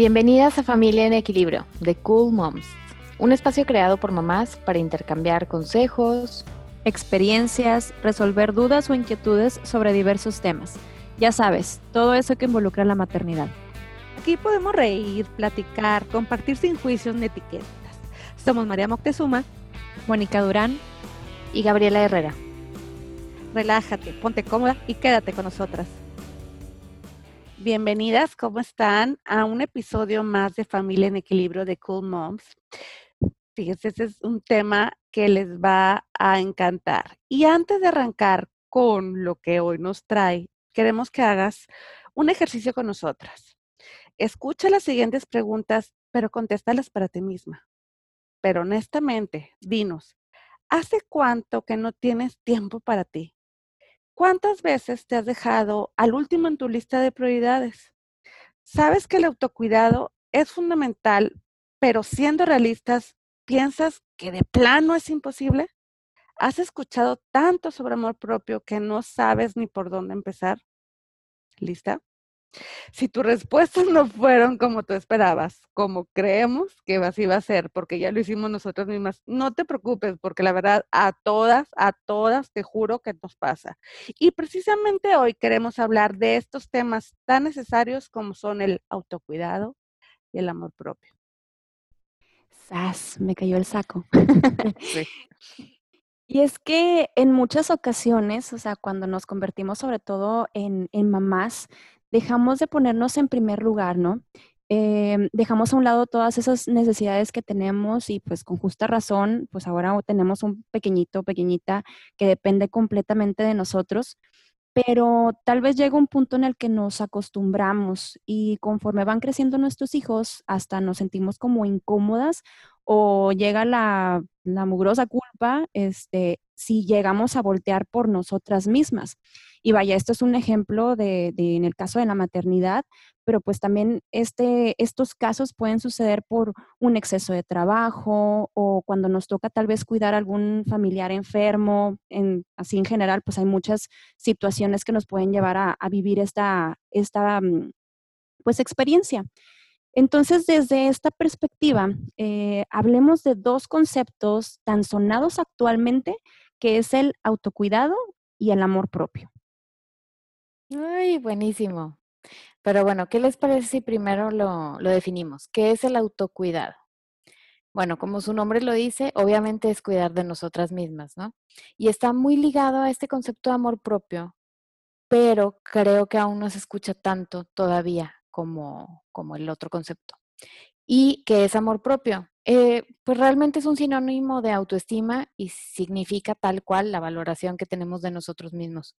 Bienvenidas a Familia en Equilibrio, de Cool Moms, un espacio creado por mamás para intercambiar consejos, experiencias, resolver dudas o inquietudes sobre diversos temas. Ya sabes, todo eso que involucra la maternidad. Aquí podemos reír, platicar, compartir sin juicios ni etiquetas. Somos María Moctezuma, Mónica Durán y Gabriela Herrera. Relájate, ponte cómoda y quédate con nosotras. Bienvenidas, ¿cómo están? A un episodio más de Familia en Equilibrio de Cool Moms. Fíjense, ese es un tema que les va a encantar. Y antes de arrancar con lo que hoy nos trae, queremos que hagas un ejercicio con nosotras. Escucha las siguientes preguntas, pero contéstalas para ti misma. Pero honestamente, dinos, ¿hace cuánto que no tienes tiempo para ti? ¿Cuántas veces te has dejado al último en tu lista de prioridades? Sabes que el autocuidado es fundamental, pero siendo realistas, ¿piensas que de plano es imposible? ¿Has escuchado tanto sobre amor propio que no sabes ni por dónde empezar? ¿Lista? Si tus respuestas no fueron como tú esperabas, como creemos que así va a ser, porque ya lo hicimos nosotros mismas, no te preocupes, porque la verdad a todas, a todas, te juro que nos pasa. Y precisamente hoy queremos hablar de estos temas tan necesarios como son el autocuidado y el amor propio. ¡Sas! Me cayó el saco. sí. Y es que en muchas ocasiones, o sea, cuando nos convertimos sobre todo en, en mamás, dejamos de ponernos en primer lugar, ¿no? Em, dejamos a un lado todas esas necesidades que tenemos y pues con justa razón, pues ahora tenemos un pequeñito, pequeñita que depende completamente de nosotros, pero tal vez llega un punto en el que nos acostumbramos y conforme van creciendo nuestros hijos, hasta nos sentimos como incómodas o llega la, la mugrosa culpa este, si llegamos a voltear por nosotras mismas. Y vaya, esto es un ejemplo de, en el caso de la maternidad, pero pues también este, estos casos pueden suceder por un exceso de trabajo o cuando nos toca tal vez cuidar a algún familiar enfermo. En, así en general, pues hay muchas situaciones que nos pueden llevar a, vivir esta, esta mm, pues experiencia. Entonces, desde esta perspectiva, eh, hablemos de dos conceptos tan sonados actualmente, que es el autocuidado y el amor propio. Ay, buenísimo. Pero bueno, ¿qué les parece si primero lo, lo definimos? ¿Qué es el autocuidado? Bueno, como su nombre lo dice, obviamente es cuidar de nosotras mismas, ¿no? Y está muy ligado a este concepto de amor propio, pero creo que aún no se escucha tanto todavía como, como el otro concepto. ¿Y qué es amor propio? Eh, pues realmente es un sinónimo de autoestima y significa tal cual la valoración que tenemos de nosotros mismos.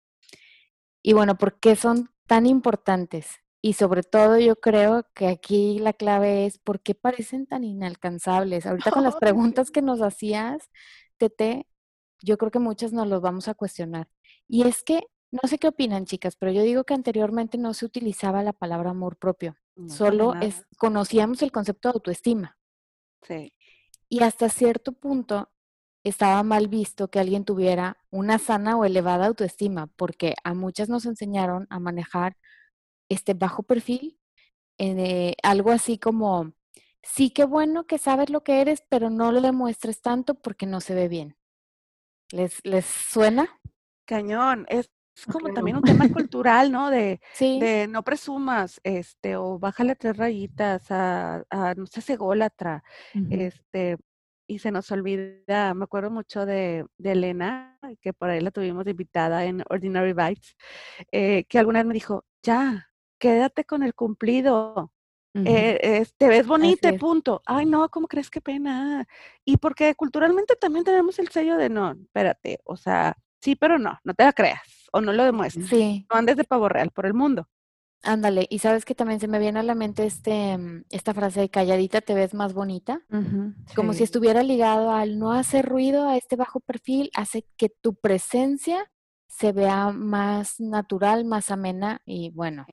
Y bueno, ¿por qué son tan importantes? Y sobre todo yo creo que aquí la clave es por qué parecen tan inalcanzables. Ahorita con las preguntas que nos hacías, Tete, yo creo que muchas nos los vamos a cuestionar. Y es que, no sé qué opinan chicas, pero yo digo que anteriormente no se utilizaba la palabra amor propio. Solo es, conocíamos el concepto de autoestima. Sí. Y hasta cierto punto estaba mal visto que alguien tuviera una sana o elevada autoestima, porque a muchas nos enseñaron a manejar este bajo perfil, eh, algo así como, sí que bueno que sabes lo que eres, pero no lo demuestres tanto porque no se ve bien. ¿Les, les suena? Cañón, es como también un tema cultural, ¿no? De, de no presumas, este, o bájale tres rayitas a, a no sé, ególatra, este, y se nos olvida, me acuerdo mucho de, Elena, que por ahí la tuvimos invitada en Ordinary Bites, eh, que alguna vez me dijo, ya, quédate con el cumplido, eh, te ves bonita, punto. Ay, no, ¿cómo crees qué pena? Y porque culturalmente también tenemos el sello de no, espérate, o sea, sí, pero no, no te la creas o no lo demuestres. Sí. No andes de pavo real por el mundo. Ándale, y sabes que también se me viene a la mente este, mm, esta frase de calladita te ves más bonita, como si estuviera ligado al no hacer ruido, a este bajo perfil, hace que tu presencia se vea más natural, más amena y bueno.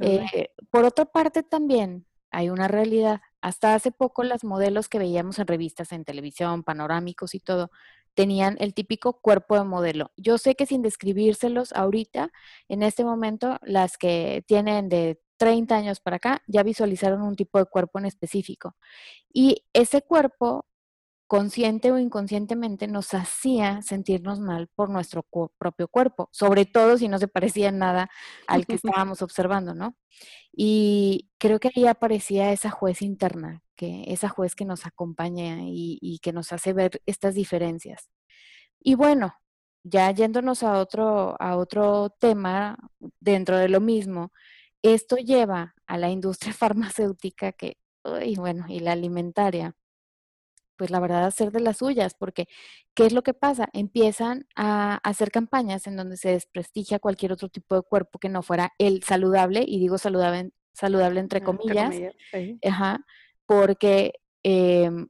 Eh, por otra parte también hay una realidad. Hasta hace poco las modelos que veíamos en revistas, en televisión, panorámicos y todo, tenían el típico cuerpo de modelo. Yo sé que sin describírselos ahorita, en este momento, las que tienen de 30 años para acá, ya visualizaron un tipo de cuerpo en específico. Y ese cuerpo, consciente o inconscientemente, nos hacía sentirnos mal por nuestro propio cuerpo, sobre todo si no se parecía nada al que estábamos observando, ¿no? Y creo que ahí aparecía esa juez interna, que esa juez que nos acompaña y, y que nos hace ver estas diferencias. Y bueno, ya yéndonos a otro, a otro tema dentro de lo mismo, esto lleva a la industria farmacéutica que, y bueno, y la alimentaria, pues la verdad, a hacer de las suyas, porque ¿qué es lo que pasa? Empiezan a hacer campañas en donde se desprestigia cualquier otro tipo de cuerpo que no fuera el saludable, y digo saludable, saludable entre comillas, ajá, porque em,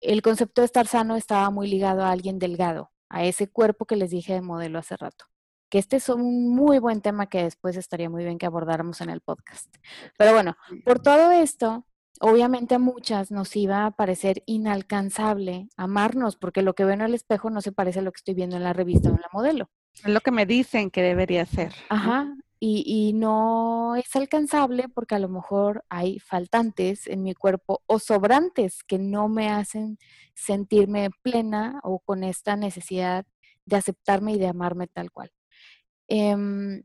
el concepto de estar sano estaba muy ligado a alguien delgado, a ese cuerpo que les dije de modelo hace rato. Que este es un muy buen tema que después estaría muy bien que abordáramos en el podcast. Pero bueno, por todo esto, obviamente a muchas nos iba a parecer inalcanzable amarnos, porque lo que veo en el espejo no se parece a lo que estoy viendo en la revista o en la modelo. Es lo que me dicen que debería ser. Ajá, y, no es alcanzable porque a lo mejor hay faltantes en mi cuerpo o sobrantes que no me hacen sentirme plena o con esta necesidad de aceptarme y de amarme tal cual. Em,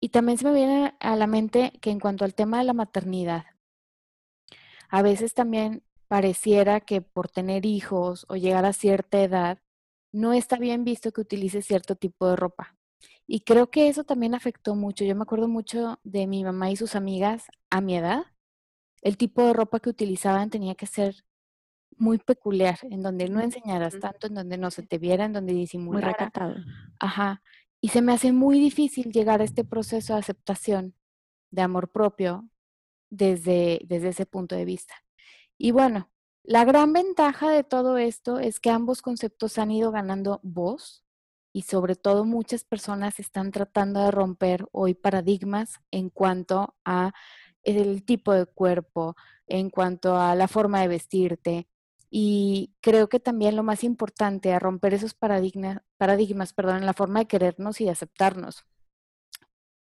y también se me viene a la mente que en cuanto al tema de la maternidad, a veces también pareciera que por tener hijos o llegar a cierta edad, no está bien visto que utilices cierto tipo de ropa. Y creo que eso también afectó mucho. Yo me acuerdo mucho de mi mamá y sus amigas a mi edad. El tipo de ropa que utilizaban tenía que ser muy peculiar, en donde no enseñaras tanto, en donde no se te viera, en donde disimulara. Muy recatado. Ajá. Y se me hace muy difícil llegar a este proceso de aceptación, de amor propio, desde, desde ese punto de vista. Y bueno, la gran ventaja de todo esto es que ambos conceptos han ido ganando voz y sobre todo muchas personas están tratando de romper hoy paradigmas en cuanto a el tipo de cuerpo, en cuanto a la forma de vestirte, y creo que también lo más importante a romper esos paradigmas, paradigmas perdón, en la forma de querernos y de aceptarnos.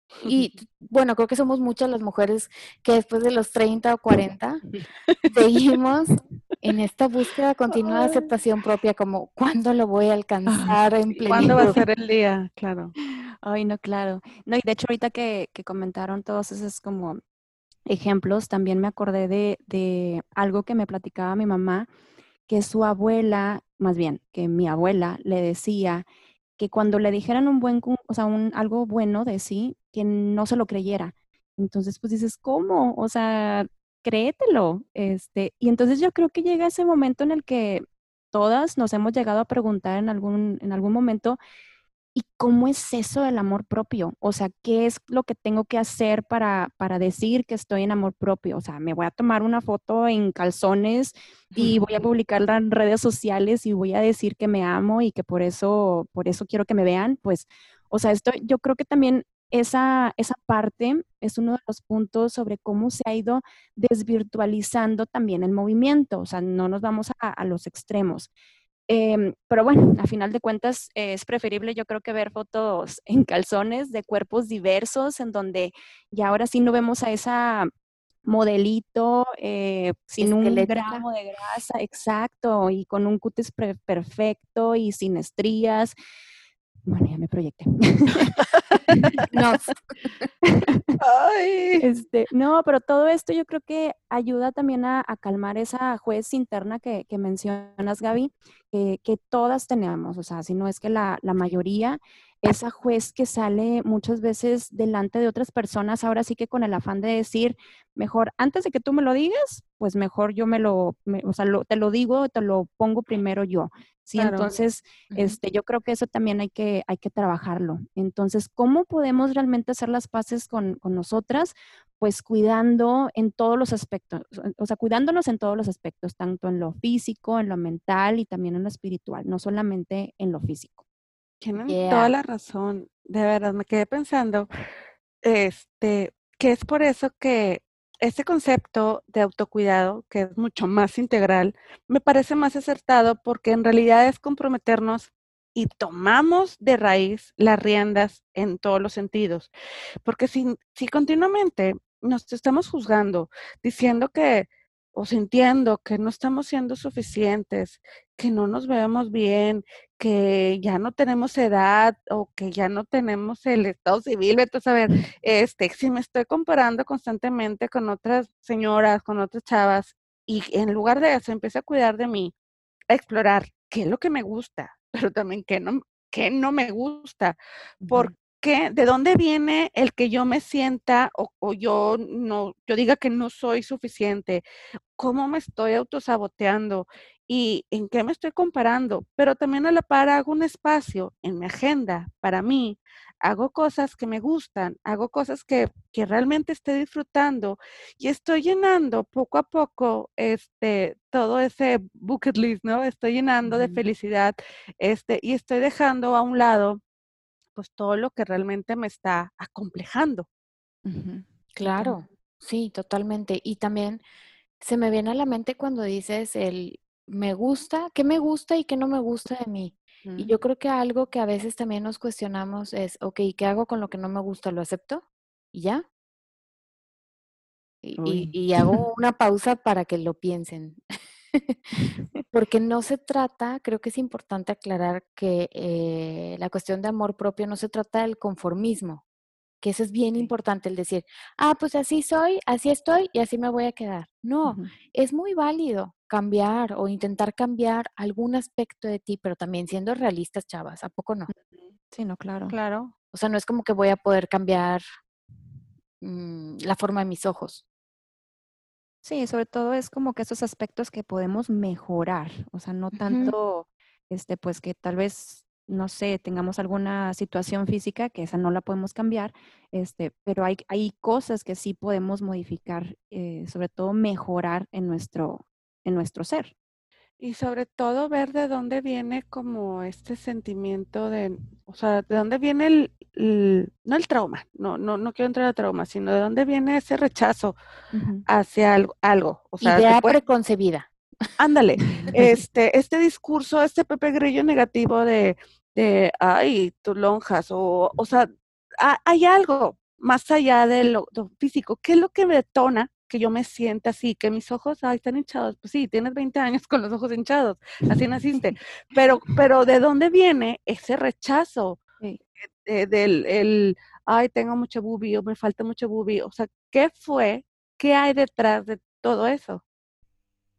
Y bueno, creo que somos muchas las mujeres que después de los 30 o 40 seguimos en esta búsqueda continua de aceptación propia, como ¿cuándo lo voy a alcanzar en plenitud? ¿Cuándo va a ser el día? Claro. Ay, no, claro. No, y de hecho ahorita que, que comentaron todos esos como ejemplos, también me acordé de, de algo que me platicaba mi mamá, que su abuela, más bien, que mi abuela le decía que cuando le dijeran un buen, o sea, un, algo bueno de sí, que no se lo creyera. Entonces, pues dices, ¿cómo? O sea, créetelo. Este, y entonces yo creo que llega ese momento en el que todas nos hemos llegado a preguntar en algún, en algún momento, ¿Y cómo es eso del amor propio? O sea, ¿qué es lo que tengo que hacer para, para decir que estoy en amor propio? O sea, me voy a tomar una foto en calzones y voy a publicarla en redes sociales y voy a decir que me amo y que por eso, por eso quiero que me vean. Pues, o sea, esto, yo creo que también esa, esa parte es uno de los puntos sobre cómo se ha ido desvirtualizando también el movimiento. O sea, no nos vamos a, a los extremos. Em, pero bueno, a final de cuentas es preferible yo creo que ver fotos en calzones de cuerpos diversos en donde ya ahora sí no vemos a esa modelito eh, sin un gramo de grasa, exacto, y con un cutis perfecto y sin estrías. Bueno, ya me proyecté. no. Este, no, pero todo esto yo creo que ayuda también a, calmar esa juez interna que, mencionas, Gaby, que todas tenemos, o sea, si no es que la, la mayoría, esa juez que sale muchas veces delante de otras personas, ahora sí que con el afán de decir, mejor antes de que tú me lo digas, pues mejor yo me lo, o sea, te lo digo, te lo pongo primero yo. Sí, entonces, este, yo creo que eso también hay que, hay que trabajarlo. Entonces, ¿cómo podemos realmente hacer las paces con, con nosotras? Pues cuidando en todos los aspectos, o sea, cuidándonos en todos los aspectos, tanto en lo físico, en lo mental y también en lo espiritual, no solamente en lo físico. Tienen toda la razón. De verdad, me quedé pensando, este, que es por eso que este concepto de autocuidado, que es mucho más integral, me parece más acertado porque en realidad es comprometernos y tomamos de raíz las riendas en todos los sentidos. Porque si, si continuamente nos estamos juzgando, diciendo que o sintiendo que no estamos siendo suficientes, que no nos vemos bien, que ya no tenemos edad o que ya no tenemos el estado civil, entonces a ver, este, si me estoy comparando constantemente con otras señoras, con otras chavas, y en lugar de eso empiezo a cuidar de mí, a explorar qué es lo que me gusta, pero también qué no, qué no me gusta, por qué, de dónde viene el que yo me sienta o, o, yo no, yo diga que no soy suficiente, cómo me estoy autosaboteando y en qué me estoy comparando, pero también a la par hago un espacio en mi agenda para mí, hago cosas que me gustan, hago cosas que, que realmente estoy disfrutando y estoy llenando poco a poco este, todo ese bucket list, ¿no? Estoy llenando de felicidad este, y estoy dejando a un lado pues todo lo que realmente me está acomplejando. Claro, sí, totalmente. Y también se me viene a la mente cuando dices el me gusta, qué me gusta y qué no me gusta de mí. Y yo creo que algo que a veces también nos cuestionamos es, ok, ¿qué hago con lo que no me gusta? ¿Lo acepto? ¿Y ya? Y, y, hago una pausa para que lo piensen. Porque no se trata, creo que es importante aclarar que eh, la cuestión de amor propio no se trata del conformismo, que eso es bien importante el decir, ah, pues así soy, así estoy y así me voy a quedar. No, es muy válido cambiar o intentar cambiar algún aspecto de ti, pero también siendo realistas, chavas, ¿a poco no? Sí, no, claro. Claro. O sea, no es como que voy a poder cambiar mmm, la forma de mis ojos. Sí, sobre todo es como que esos aspectos que podemos mejorar, o sea, no tanto, este, pues que tal vez, no sé, tengamos alguna situación física que esa no la podemos cambiar, este, pero hay, hay cosas que sí podemos modificar, eh, sobre todo mejorar en nuestro, en nuestro ser. Y sobre todo ver de dónde viene como este sentimiento de, o sea, de dónde viene el, no el trauma, no, no, no quiero entrar al trauma, sino de dónde viene ese rechazo hacia algo, algo. O sea, Idea preconcebida. Ándale, este, este discurso, este Pepe Grillo negativo de, de ay, tú lonjas, o, o sea, hay algo más allá de lo, lo físico. ¿Qué es lo que detona que yo me sienta así, que mis ojos, ay, están hinchados. Pues sí, tienes 20 años con los ojos hinchados, así naciste. Pero, pero ¿de dónde viene ese rechazo del, el, ay, tengo mucho bubi o me falta mucho bubi? O sea, ¿qué fue? ¿Qué hay detrás de todo eso?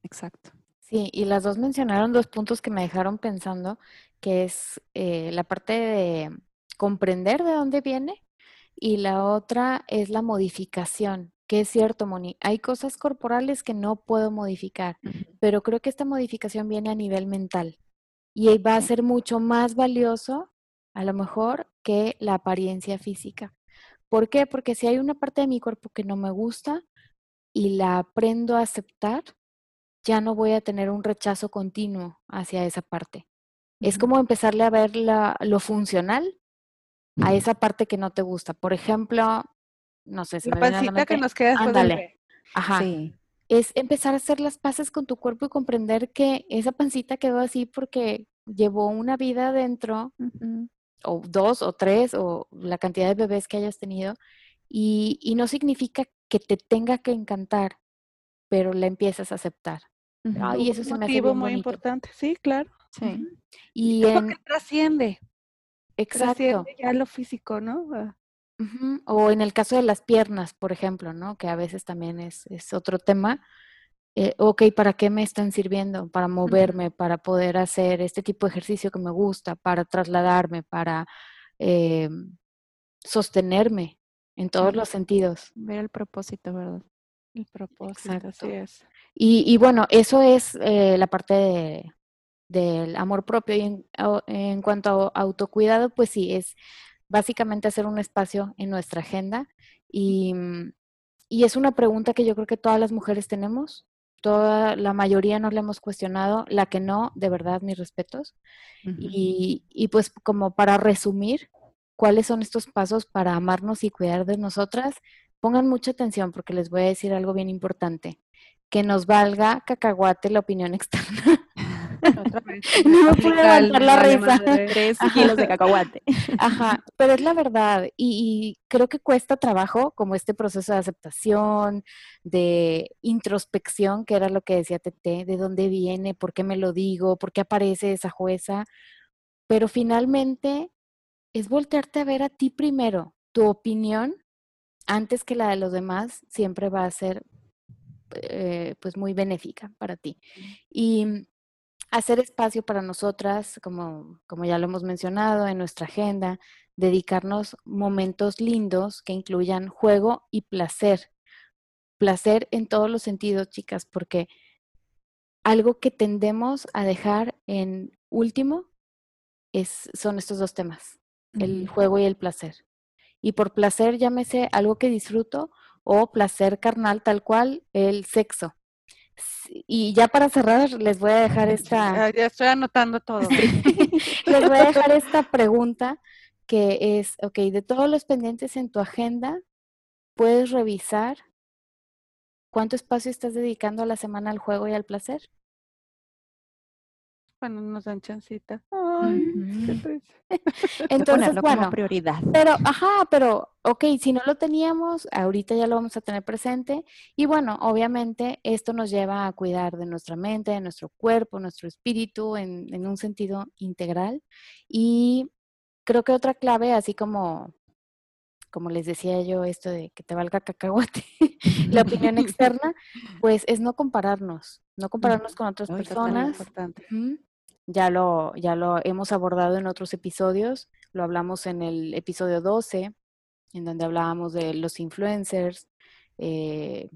Exacto. Sí, y las dos mencionaron dos puntos que me dejaron pensando, que es eh, la parte de comprender de dónde viene y la otra es la modificación que es cierto, Moni, hay cosas corporales que no puedo modificar, pero creo que esta modificación viene a nivel mental y va a ser mucho más valioso, a lo mejor, que la apariencia física. ¿Por qué? Porque si hay una parte de mi cuerpo que no me gusta y la aprendo a aceptar, ya no voy a tener un rechazo continuo hacia esa parte. Es como empezarle a ver la, lo funcional a esa parte que no te gusta. Por ejemplo, no sé si la pancita que nos queda Ándale. Ajá. Sí. Es empezar a hacer las paces con tu cuerpo y comprender que esa pancita quedó así porque llevó una vida adentro, o dos o tres, o la cantidad de bebés que hayas tenido, y, y no significa que te tenga que encantar, pero la empiezas a aceptar. Y eso es un motivo muy importante, sí, claro. Sí. Y, en... que trasciende. Exacto. Trasciende ya lo físico, ¿no? O en el caso de las piernas, por ejemplo, ¿no? Que a veces también es, es otro tema. Eh, ok, ¿para qué me están sirviendo? Para moverme, para poder hacer este tipo de ejercicio que me gusta, para trasladarme, para eh, sostenerme en todos los sentidos. Ver el propósito, ¿verdad? El propósito, así es. Y, y bueno, eso es eh, la parte de, del amor propio. Y en, en cuanto a autocuidado, pues sí, es básicamente hacer un espacio en nuestra agenda y, mm, y, es una pregunta que yo creo que todas las mujeres tenemos, toda la mayoría nos la hemos cuestionado, la que no, de verdad, mis respetos. y, y pues como para resumir, ¿cuáles son estos pasos para amarnos y cuidar de nosotras? Pongan mucha atención porque les voy a decir algo bien importante. Que nos valga cacahuate la opinión externa. no me pude levantar la risa. Tres kilos de cacahuate. Ajá, pero es la verdad. Y, creo que cuesta trabajo como este proceso de aceptación, de introspección, que era lo que decía Tete, de dónde viene, por qué me lo digo, por qué aparece esa jueza. Pero finalmente es voltearte a ver a ti primero. Tu opinión, antes que la de los demás, siempre va a ser eh, pues muy benéfica para ti. Y hacer espacio para nosotras, como, como ya lo hemos mencionado en nuestra agenda, dedicarnos momentos lindos que incluyan juego y placer. Placer en todos los sentidos, chicas, porque algo que tendemos a dejar en último es, son estos dos temas, el juego y el placer. Y por placer llámese algo que disfruto o placer carnal tal cual, el sexo. Y ya para cerrar, les voy a dejar esta... Ya, estoy anotando todo. les voy a dejar esta pregunta que es, ok, de todos los pendientes en tu agenda, puedes revisar cuánto espacio estás dedicando a la semana al juego y al placer. Bueno, nos dan chancita. Entonces, bueno, prioridad. Pero, ajá, pero, ok, si no lo teníamos, ahorita ya lo vamos a tener presente. Y bueno, obviamente esto nos lleva a cuidar de nuestra mente, de nuestro cuerpo, nuestro espíritu en, en un sentido integral. Y creo que otra clave, así como como les decía yo, esto de que te valga cacahuate, la opinión externa, pues es no compararnos, no compararnos con otras personas. Ya lo, ya lo hemos abordado en otros episodios, lo hablamos en el episodio 12, en donde hablábamos de los influencers, eh,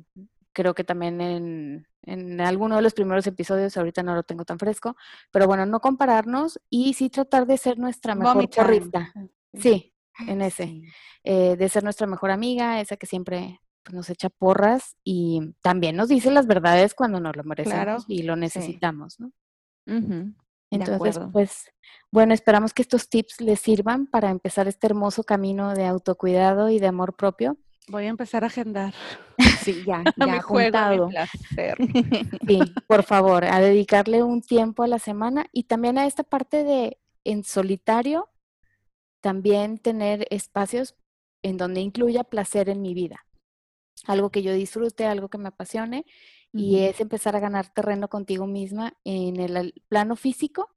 creo que también en, en alguno de los primeros episodios, ahorita no lo tengo tan fresco, pero bueno, no compararnos y sí tratar de ser nuestra mejor corrista. Sí, en ese, eh, de ser nuestra mejor amiga, esa que siempre pues, nos echa porras y también nos dice las verdades cuando nos lo merecemos y lo necesitamos, ¿no? Entonces, pues, bueno, esperamos que estos tips les sirvan para empezar este hermoso camino de autocuidado y de amor propio. Voy a empezar a agendar. Sí, ya, ya juntado. Sí, por favor, a dedicarle un tiempo a la semana y también a esta parte de en solitario, también tener espacios en donde incluya placer en mi vida. Algo que yo disfrute, algo que me apasione y es empezar a ganar terreno contigo misma en el plano físico,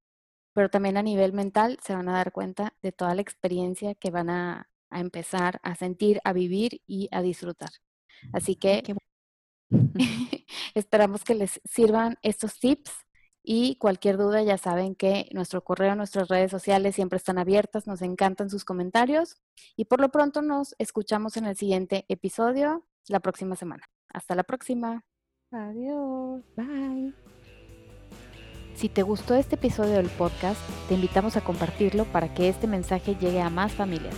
pero también a nivel mental se van a dar cuenta de toda la experiencia que van a, empezar a sentir, a vivir y a disfrutar. Así que esperamos que les sirvan estos tips y cualquier duda ya saben que nuestro correo, nuestras redes sociales siempre están abiertas, nos encantan sus comentarios y por lo pronto nos escuchamos en el siguiente episodio la próxima semana. Hasta la próxima. Adiós. Bye. Si te gustó este episodio del podcast, te invitamos a compartirlo para que este mensaje llegue a más familias.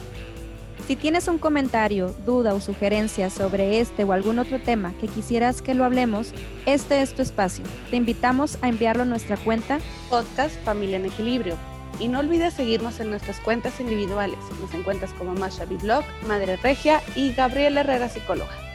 Si tienes un comentario, duda o sugerencia sobre este o algún otro tema que quisieras que lo hablemos, este es tu espacio. Te invitamos a enviarlo a nuestra cuenta Podcast Familia en Equilibrio. Y no olvides seguirnos en nuestras cuentas individuales. Nos encuentras como Masha Blog, Madre Regia y Gabriela Herrera Psicóloga.